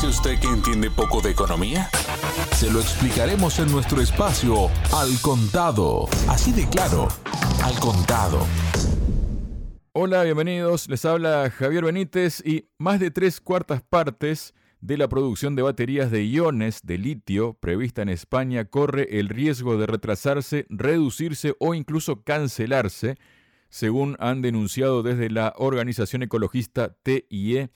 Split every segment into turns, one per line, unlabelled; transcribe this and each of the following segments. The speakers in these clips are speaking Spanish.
dice usted que entiende poco de economía?
Se lo explicaremos en nuestro espacio Al Contado. Así de claro, Al Contado.
Hola, bienvenidos. Les habla Javier Benítez y más de tres cuartas partes de la producción de baterías de iones de litio prevista en España corre el riesgo de retrasarse, reducirse o incluso cancelarse, según han denunciado desde la organización ecologista TIE.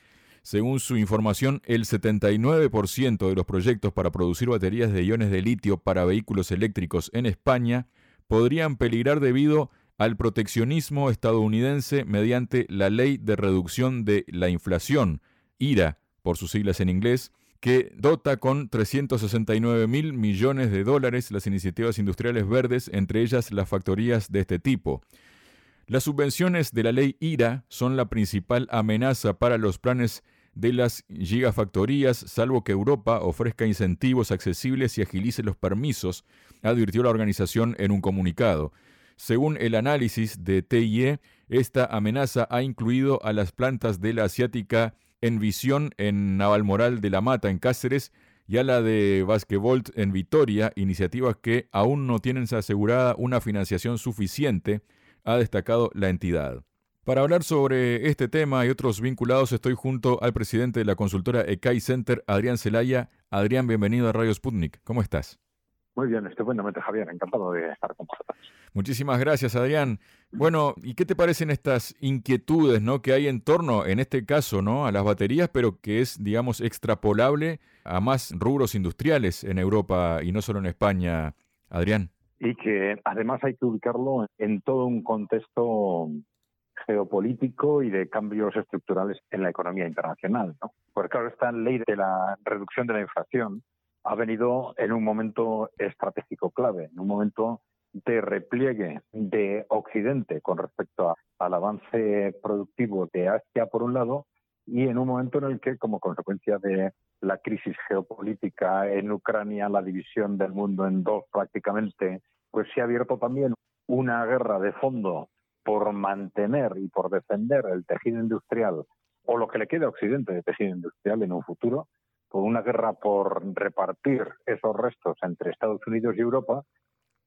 Según su información, el 79% de los proyectos para producir baterías de iones de litio para vehículos eléctricos en España podrían peligrar debido al proteccionismo estadounidense mediante la Ley de Reducción de la Inflación, IRA, por sus siglas en inglés, que dota con 369 mil millones de dólares las iniciativas industriales verdes, entre ellas las factorías de este tipo. Las subvenciones de la ley IRA son la principal amenaza para los planes de las gigafactorías, salvo que Europa ofrezca incentivos accesibles y agilice los permisos, advirtió la organización en un comunicado. Según el análisis de TIE, esta amenaza ha incluido a las plantas de la asiática Envisión en Navalmoral de la Mata, en Cáceres, y a la de Basquevolt en Vitoria, iniciativas que aún no tienen asegurada una financiación suficiente, ha destacado la entidad. Para hablar sobre este tema y otros vinculados, estoy junto al presidente de la consultora ECAI Center, Adrián Celaya. Adrián, bienvenido a Radio Sputnik. ¿Cómo estás?
Muy bien, estupendamente, Javier. Encantado de estar con vosotros.
Muchísimas gracias, Adrián. Bueno, ¿y qué te parecen estas inquietudes ¿no? que hay en torno, en este caso, ¿no? a las baterías, pero que es, digamos, extrapolable a más rubros industriales en Europa y no solo en España, Adrián?
Y que además hay que ubicarlo en todo un contexto geopolítico y de cambios estructurales en la economía internacional. ¿no? Porque claro, esta ley de la reducción de la inflación ha venido en un momento estratégico clave, en un momento de repliegue de Occidente con respecto al avance productivo de Asia, por un lado, y en un momento en el que, como consecuencia de la crisis geopolítica en Ucrania, la división del mundo en dos prácticamente, pues se ha abierto también una guerra de fondo por mantener y por defender el tejido industrial o lo que le quede a Occidente de tejido industrial en un futuro, por una guerra por repartir esos restos entre Estados Unidos y Europa,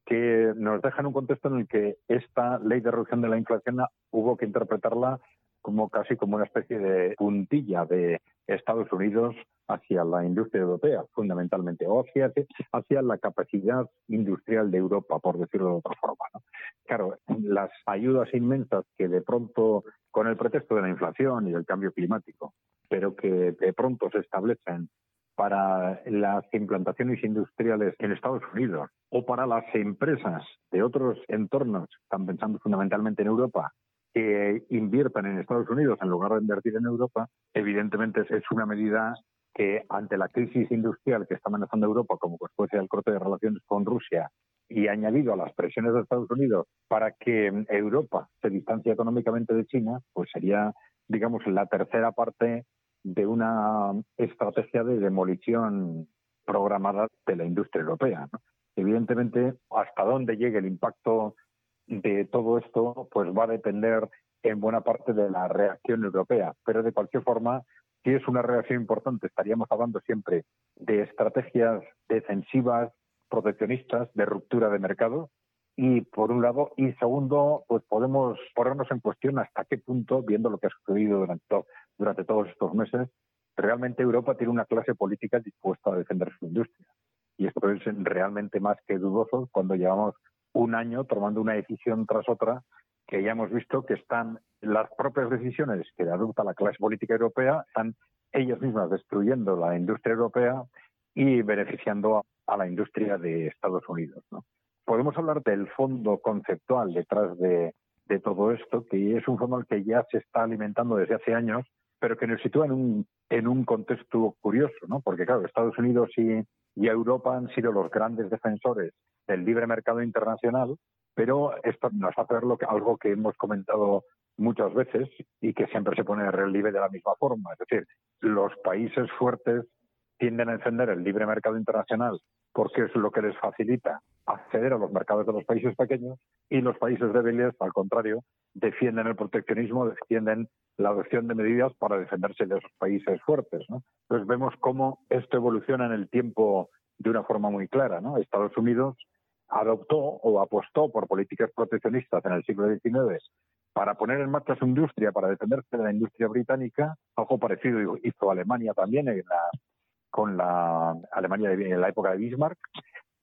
que nos deja en un contexto en el que esta ley de reducción de la inflación hubo que interpretarla como casi como una especie de puntilla de Estados Unidos hacia la industria europea, fundamentalmente, o hacia, la capacidad industrial de Europa, por decirlo de otra forma. Claro, las ayudas inmensas que de pronto, con el pretexto de la inflación y del cambio climático, pero que de pronto se establecen para las implantaciones industriales en Estados Unidos o para las empresas de otros entornos, están pensando fundamentalmente en Europa, que inviertan en Estados Unidos en lugar de invertir en Europa, evidentemente es una medida que ante la crisis industrial que está amenazando Europa como consecuencia del corte de relaciones con Rusia y añadido a las presiones de Estados Unidos para que Europa se distancie económicamente de China, pues sería, digamos, la tercera parte de una estrategia de demolición programada de la industria europea. Evidentemente, hasta dónde llegue el impacto de todo esto, pues va a depender en buena parte de la reacción europea. Pero de cualquier forma, si es una reacción importante, estaríamos hablando siempre de estrategias defensivas, proteccionistas, de ruptura de mercado, y por un lado y segundo pues podemos ponernos en cuestión hasta qué punto viendo lo que ha sucedido durante, todos estos meses realmente Europa tiene una clase política dispuesta a defender su industria y esto es realmente más que dudoso cuando llevamos un año tomando una decisión tras otra que ya hemos visto que están las propias decisiones que adopta la clase política europea están ellas mismas destruyendo la industria europea y beneficiando a, la industria de Estados Unidos ¿no? podemos hablar del fondo conceptual detrás de, todo esto, que es un fondo que ya se está alimentando desde hace años, pero que nos sitúa en un, en un contexto curioso, ¿no? Porque, claro, Estados Unidos y, y Europa han sido los grandes defensores del libre mercado internacional, pero esto nos hace ver lo que, algo que hemos comentado muchas veces y que siempre se pone en relieve de la misma forma. Es decir, los países fuertes tienden a defender el libre mercado internacional porque es lo que les facilita acceder a los mercados de los países pequeños y los países débiles, al contrario, defienden el proteccionismo, defienden la adopción de medidas para defenderse de esos países fuertes. Entonces vemos cómo esto evoluciona en el tiempo de una forma muy clara. Estados Unidos adoptó o apostó por políticas proteccionistas en el siglo XIX para poner en marcha su industria, para defenderse de la industria británica, algo parecido hizo Alemania también en la con la Alemania de, en la época de Bismarck.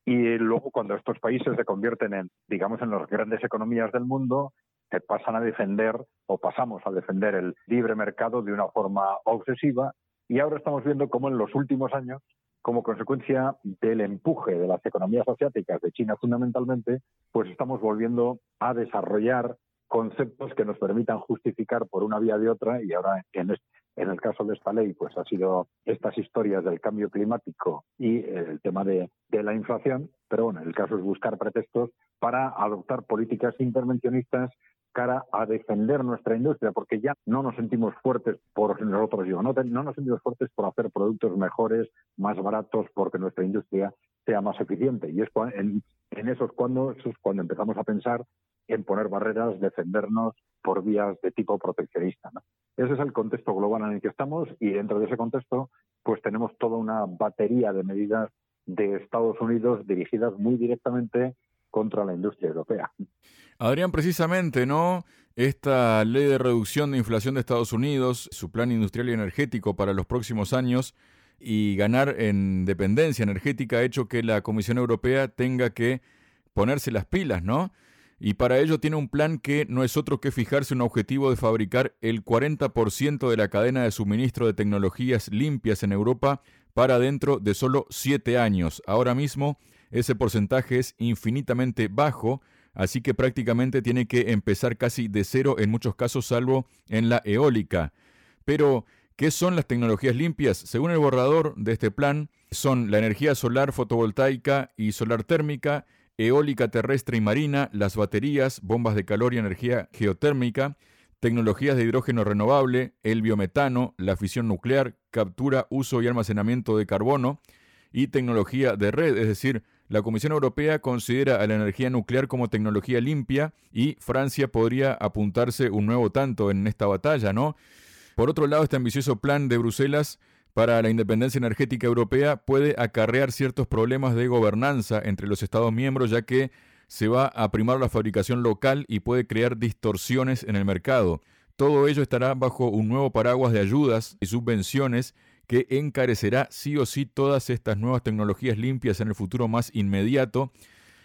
Y luego, cuando estos países se convierten en, digamos, en las grandes economías del mundo, se pasan a defender o pasamos a defender el libre mercado de una forma obsesiva. Y ahora estamos viendo cómo en los últimos años, como consecuencia del empuje de las economías asiáticas, de China fundamentalmente, pues estamos volviendo a desarrollar conceptos que nos permitan justificar por una vía de otra y ahora en, en el caso de esta ley, pues ha sido estas historias del cambio climático y el tema de, la inflación, pero bueno, el caso es buscar pretextos para adoptar políticas intervencionistas cara a defender nuestra industria, porque ya no nos sentimos fuertes por nosotros yo, no, no nos sentimos fuertes por hacer productos mejores, más baratos, porque nuestra industria sea más eficiente. Y es en, en esos cuando, eso es cuando empezamos a pensar en poner barreras, defendernos por vías de tipo proteccionista. Ese es el contexto global en el que estamos y dentro de ese contexto pues tenemos toda una batería de medidas de Estados Unidos dirigidas muy directamente contra la industria europea.
Adrián, precisamente, ¿no? Esta ley de reducción de inflación de Estados Unidos, su plan industrial y energético para los próximos años y ganar en dependencia energética ha hecho que la Comisión Europea tenga que ponerse las pilas, ¿no? Y para ello tiene un plan que no es otro que fijarse un objetivo de fabricar el 40% de la cadena de suministro de tecnologías limpias en Europa para dentro de solo 7 años. Ahora mismo ese porcentaje es infinitamente bajo, así que prácticamente tiene que empezar casi de cero en muchos casos, salvo en la eólica. Pero, ¿qué son las tecnologías limpias? Según el borrador de este plan, son la energía solar fotovoltaica y solar térmica, eólica terrestre y marina, las baterías, bombas de calor y energía geotérmica, tecnologías de hidrógeno renovable, el biometano, la fisión nuclear, captura, uso y almacenamiento de carbono y tecnología de red, es decir, la Comisión Europea considera a la energía nuclear como tecnología limpia y Francia podría apuntarse un nuevo tanto en esta batalla, ¿no? Por otro lado, este ambicioso plan de Bruselas para la independencia energética europea puede acarrear ciertos problemas de gobernanza entre los Estados miembros, ya que se va a primar la fabricación local y puede crear distorsiones en el mercado. Todo ello estará bajo un nuevo paraguas de ayudas y subvenciones que encarecerá sí o sí todas estas nuevas tecnologías limpias en el futuro más inmediato.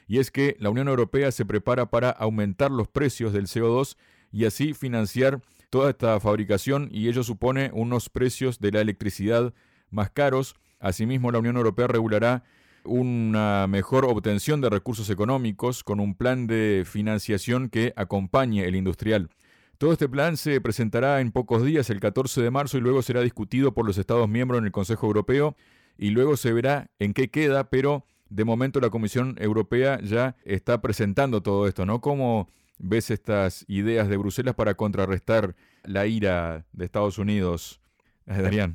Y es que la Unión Europea se prepara para aumentar los precios del CO2 y así financiar toda esta fabricación y ello supone unos precios de la electricidad más caros. Asimismo, la Unión Europea regulará una mejor obtención de recursos económicos con un plan de financiación que acompañe el industrial. Todo este plan se presentará en pocos días, el 14 de marzo, y luego será discutido por los Estados miembros en el Consejo Europeo y luego se verá en qué queda, pero de momento la Comisión Europea ya está presentando todo esto, ¿no? Como ves estas ideas de Bruselas para contrarrestar la ira de Estados Unidos, eh, Darían?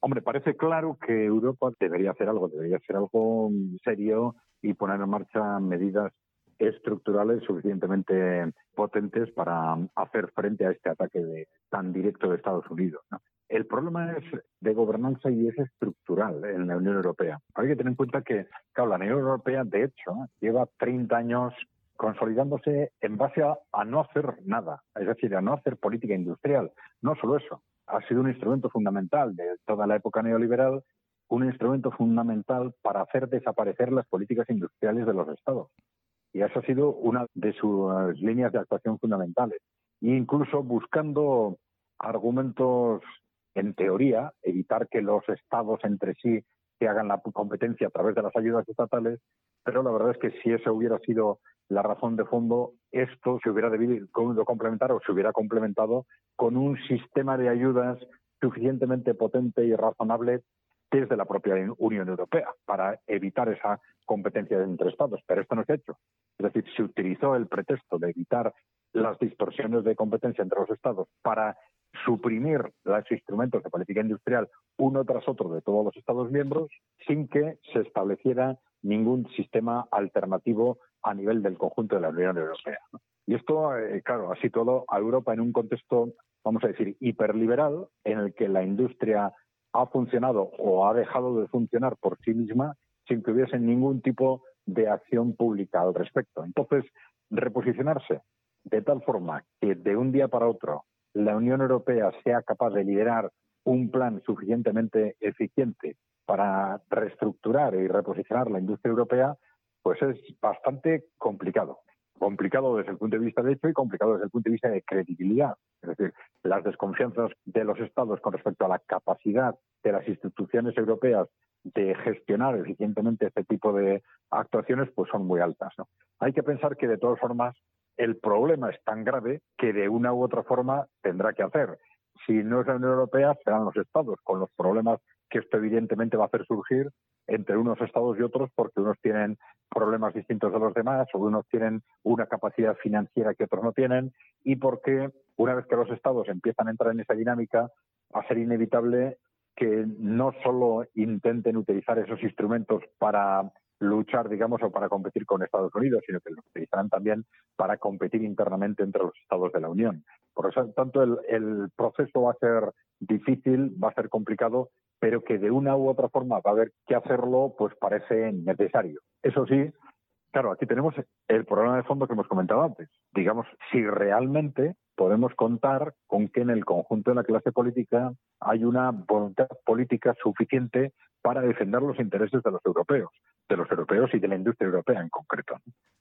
Hombre, parece claro que Europa debería hacer algo, debería hacer algo serio y poner en marcha medidas estructurales suficientemente potentes para hacer frente a este ataque tan directo de Estados Unidos. El problema es de gobernanza y es estructural en la Unión Europea. Hay que tener en cuenta que, claro, la Unión Europea, de hecho, lleva 30 años consolidándose en base a, no hacer nada, es decir, a no hacer política industrial. No solo eso, ha sido un instrumento fundamental de toda la época neoliberal, un instrumento fundamental para hacer desaparecer las políticas industriales de los estados. Y eso ha sido una de sus líneas de actuación fundamentales. E incluso buscando argumentos, en teoría, evitar que los estados entre sí se hagan la competencia a través de las ayudas estatales, pero la verdad es que si eso hubiera sido la razón de fondo, esto se hubiera debido complementar o se hubiera complementado con un sistema de ayudas suficientemente potente y razonable desde la propia Unión Europea para evitar esa competencia entre Estados. Pero esto no se ha hecho. Es decir, se utilizó el pretexto de evitar las distorsiones de competencia entre los Estados para suprimir los instrumentos de política industrial uno tras otro de todos los Estados miembros sin que se estableciera ningún sistema alternativo a nivel del conjunto de la Unión Europea. Y esto, eh, claro, ha situado a Europa en un contexto, vamos a decir, hiperliberal, en el que la industria ha funcionado o ha dejado de funcionar por sí misma sin que hubiese ningún tipo de acción pública al respecto. Entonces, reposicionarse de tal forma que de un día para otro la Unión Europea sea capaz de liderar un plan suficientemente eficiente para reestructurar y reposicionar la industria europea, pues es bastante complicado. Complicado desde el punto de vista de hecho y complicado desde el punto de vista de credibilidad. Es decir, las desconfianzas de los Estados con respecto a la capacidad de las instituciones europeas de gestionar eficientemente este tipo de actuaciones pues son muy altas. Hay que pensar que de todas formas el problema es tan grave que de una u otra forma tendrá que hacer. Si no es la Unión Europea, serán los Estados, con los problemas que esto evidentemente va a hacer surgir entre unos estados y otros porque unos tienen problemas distintos de los demás o unos tienen una capacidad financiera que otros no tienen y porque una vez que los estados empiezan a entrar en esa dinámica va a ser inevitable que no solo intenten utilizar esos instrumentos para luchar, digamos, o para competir con Estados Unidos, sino que lo utilizarán también para competir internamente entre los Estados de la Unión. Por eso, tanto, el, el proceso va a ser difícil, va a ser complicado, pero que de una u otra forma va a haber que hacerlo, pues parece necesario. Eso sí, claro, aquí tenemos el problema de fondo que hemos comentado antes. Digamos, si realmente podemos contar con que en el conjunto de la clase política hay una voluntad política suficiente para defender los intereses de los europeos, de los europeos y de la industria europea en concreto.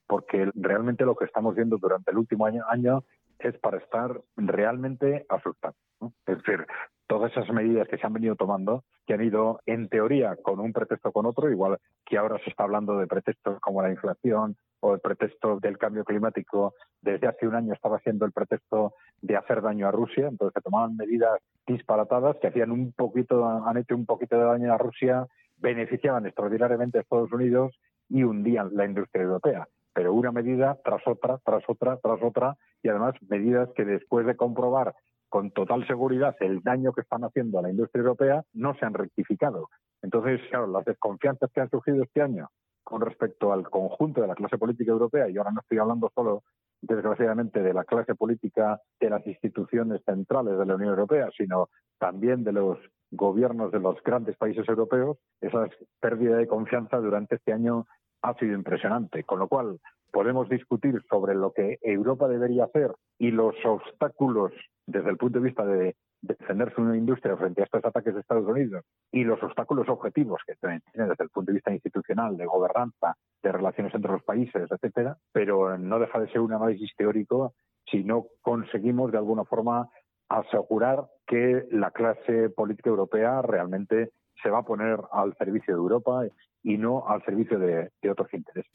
Porque realmente lo que estamos viendo durante el último año, es para estar realmente asustados. Es decir, todas esas medidas que se han venido tomando, que han ido en teoría con un pretexto con otro, igual que ahora se está hablando de pretextos como la inflación o el pretexto del cambio climático, desde hace un año estaba siendo el pretexto de hacer daño a Rusia, entonces se tomaban medidas disparatadas que hacían un poquito, han hecho un poquito de daño a Rusia, beneficiaban extraordinariamente a Estados Unidos y hundían la industria europea. Pero una medida tras otra, tras otra, tras otra, y además medidas que después de comprobar con total seguridad el daño que están haciendo a la industria europea no se han rectificado. Entonces, claro, las desconfianzas que han surgido este año con respecto al conjunto de la clase política europea, y ahora no estoy hablando solo, desgraciadamente, de la clase política de las instituciones centrales de la Unión Europea, sino también de los gobiernos de los grandes países europeos, esa pérdida de confianza durante este año ha sido impresionante. Con lo cual, podemos discutir sobre lo que Europa debería hacer y los obstáculos desde el punto de vista de defender su industria frente a estos ataques de Estados Unidos y los obstáculos objetivos que tienen desde el punto de vista institucional, de gobernanza, de relaciones entre los países, etcétera, pero no deja de ser un análisis teórico si no conseguimos de alguna forma asegurar que la clase política europea realmente se va a poner al servicio de Europa y no al servicio de, otros intereses.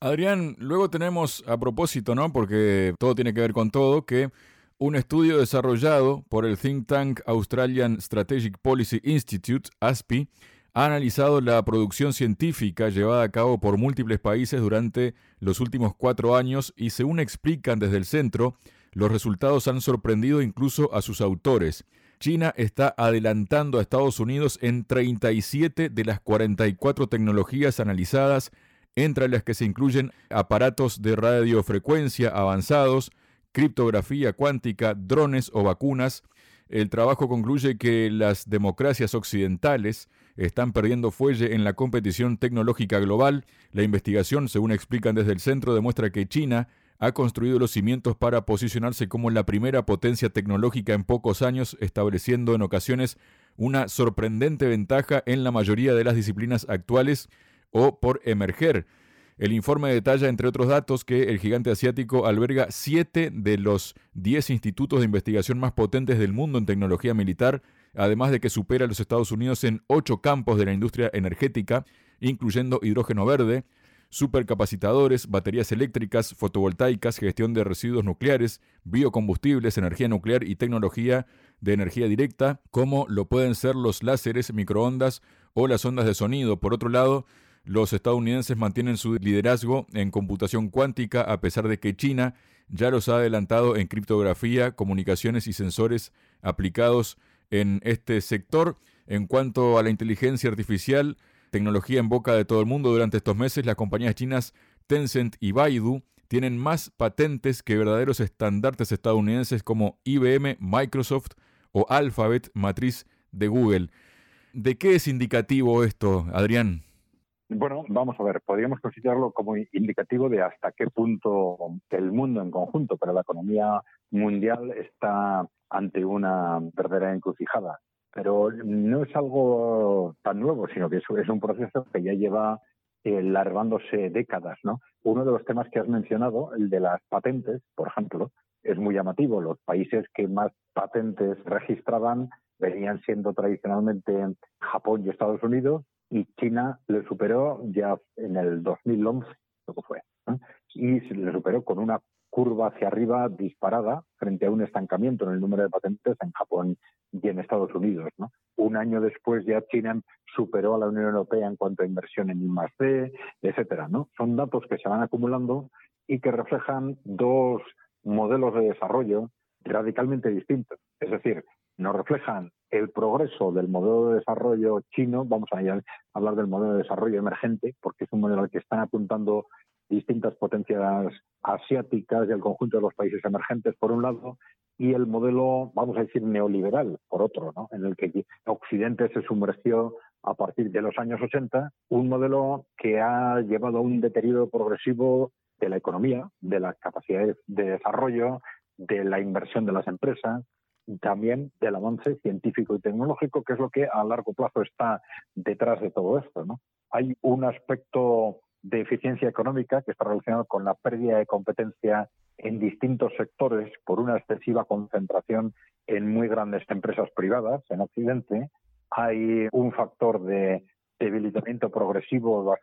Adrián, luego tenemos a propósito, ¿no? Porque todo tiene que ver con todo, que un estudio desarrollado por el think tank Australian Strategic Policy Institute, ASPI, ha analizado la producción científica llevada a cabo por múltiples países durante los últimos cuatro años y según explican desde el centro, los resultados han sorprendido incluso a sus autores. China está adelantando a Estados Unidos en 37 de las 44 tecnologías analizadas, entre las que se incluyen aparatos de radiofrecuencia avanzados, criptografía cuántica, drones o vacunas. El trabajo concluye que las democracias occidentales están perdiendo fuelle en la competición tecnológica global. La investigación, según explican desde el centro, demuestra que China ha construido los cimientos para posicionarse como la primera potencia tecnológica en pocos años, estableciendo en ocasiones una sorprendente ventaja en la mayoría de las disciplinas actuales o por emerger. El informe detalla, entre otros datos, que el gigante asiático alberga siete de los diez institutos de investigación más potentes del mundo en tecnología militar, además de que supera a los Estados Unidos en ocho campos de la industria energética, incluyendo hidrógeno verde, supercapacitadores, baterías eléctricas, fotovoltaicas, gestión de residuos nucleares, biocombustibles, energía nuclear y tecnología de energía directa, como lo pueden ser los láseres, microondas o las ondas de sonido. Por otro lado, los estadounidenses mantienen su liderazgo en computación cuántica a pesar de que China ya los ha adelantado en criptografía, comunicaciones y sensores aplicados en este sector. En cuanto a la inteligencia artificial, tecnología en boca de todo el mundo durante estos meses, las compañías chinas Tencent y Baidu tienen más patentes que verdaderos estandartes estadounidenses como IBM, Microsoft o Alphabet, matriz de Google. ¿De qué es indicativo esto, Adrián?
Bueno, vamos a ver, podríamos considerarlo como indicativo de hasta qué punto el mundo en conjunto, pero la economía mundial está ante una verdadera encrucijada. Pero no es algo tan nuevo, sino que es un proceso que ya lleva eh, largándose décadas. ¿no? Uno de los temas que has mencionado, el de las patentes, por ejemplo, es muy llamativo. Los países que más patentes registraban venían siendo tradicionalmente Japón y Estados Unidos, y China le superó ya en el 2011, lo que fue, y le superó con una curva hacia arriba disparada frente a un estancamiento en el número de patentes en Japón y en Estados Unidos. Un año después ya China superó a la Unión Europea en cuanto a inversión en I+D, etcétera. Son datos que se van acumulando y que reflejan dos modelos de desarrollo radicalmente distintos. Es decir, nos reflejan el progreso del modelo de desarrollo chino, vamos a hablar del modelo de desarrollo emergente, porque es un modelo al que están apuntando distintas potencias asiáticas y el conjunto de los países emergentes, por un lado, y el modelo, vamos a decir, neoliberal, por otro, ¿no? en el que Occidente se sumergió a partir de los años 80, un modelo que ha llevado a un deterioro progresivo de la economía, de las capacidades de desarrollo, de la inversión de las empresas, también del avance científico y tecnológico, que es lo que a largo plazo está detrás de todo esto. ¿no? Hay un aspecto de eficiencia económica que está relacionado con la pérdida de competencia en distintos sectores por una excesiva concentración en muy grandes empresas privadas en Occidente. Hay un factor de debilitamiento progresivo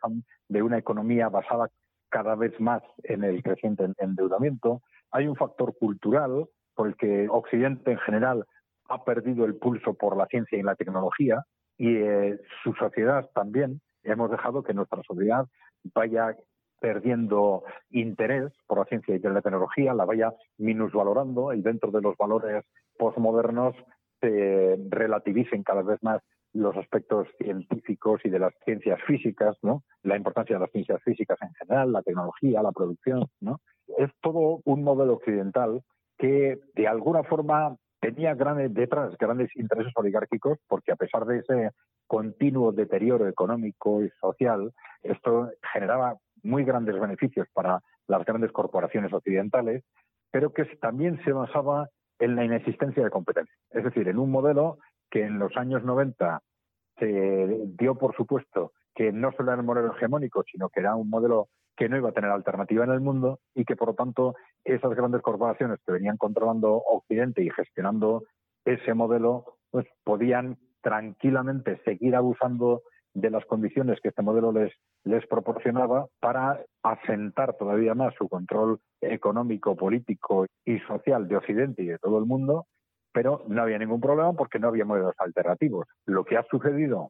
de una economía basada cada vez más en el creciente endeudamiento. Hay un factor cultural por el que Occidente en general ha perdido el pulso por la ciencia y la tecnología y eh, su sociedad también. Hemos dejado que nuestra sociedad vaya perdiendo interés por la ciencia y la tecnología, la vaya minusvalorando y dentro de los valores posmodernos se relativicen cada vez más los aspectos científicos y de las ciencias físicas, ¿no? La importancia de las ciencias físicas en general, la tecnología, la producción, ¿no? Es todo un modelo occidental que de alguna forma tenía grandes, detrás grandes intereses oligárquicos, porque a pesar de ese continuo deterioro económico y social, esto generaba muy grandes beneficios para las grandes corporaciones occidentales, pero que también se basaba en la inexistencia de competencia. Es decir, en un modelo que en los años 90 se dio por supuesto que no solo era el modelo hegemónico, sino que era un modelo que no iba a tener alternativa en el mundo y que, por lo tanto, esas grandes corporaciones que venían controlando Occidente y gestionando ese modelo, pues podían tranquilamente seguir abusando de las condiciones que este modelo les, les proporcionaba para asentar todavía más su control económico, político y social de Occidente y de todo el mundo, pero no había ningún problema porque no había modelos alternativos. Lo que ha sucedido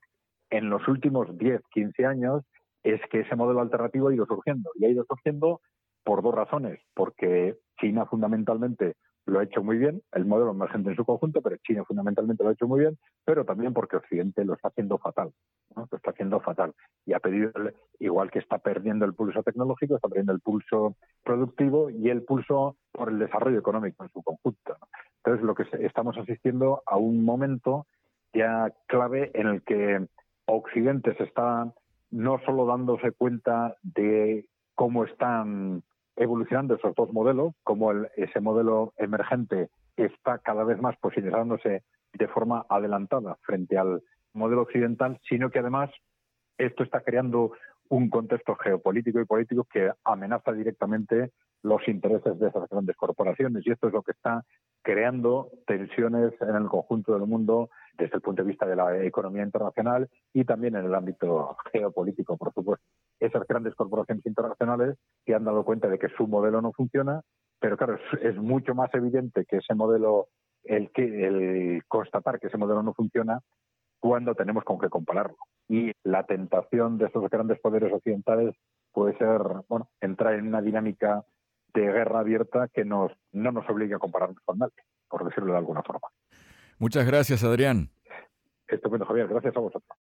en los últimos 10, 15 años es que ese modelo alternativo ha ido surgiendo y ha ido surgiendo por dos razones, porque China fundamentalmente lo ha hecho muy bien, el modelo emergente en su conjunto, pero China fundamentalmente lo ha hecho muy bien, pero también porque Occidente lo está haciendo fatal, ¿no? lo está haciendo fatal. Y ha pedido, igual que está perdiendo el pulso tecnológico, está perdiendo el pulso productivo y el pulso por el desarrollo económico en su conjunto. Entonces, lo que estamos asistiendo a un momento ya clave en el que Occidente se está no solo dándose cuenta de cómo están evolucionando esos dos modelos, cómo ese modelo emergente está cada vez más posicionándose de forma adelantada frente al modelo occidental, sino que además esto está creando un contexto geopolítico y político que amenaza directamente los intereses de esas grandes corporaciones. Y esto es lo que está creando tensiones en el conjunto del mundo desde el punto de vista de la economía internacional y también en el ámbito geopolítico, por supuesto. Esas grandes corporaciones internacionales que han dado cuenta de que su modelo no funciona, pero claro, es, mucho más evidente que ese modelo, el, que, el constatar que ese modelo no funciona, cuando tenemos con qué compararlo. Y la tentación de esos grandes poderes occidentales puede ser, bueno, entrar en una dinámica de guerra abierta que nos, no nos obligue a compararnos con nadie, por decirlo de alguna forma.
Muchas gracias, Adrián.
Estupendo, Javier. Gracias a vosotros.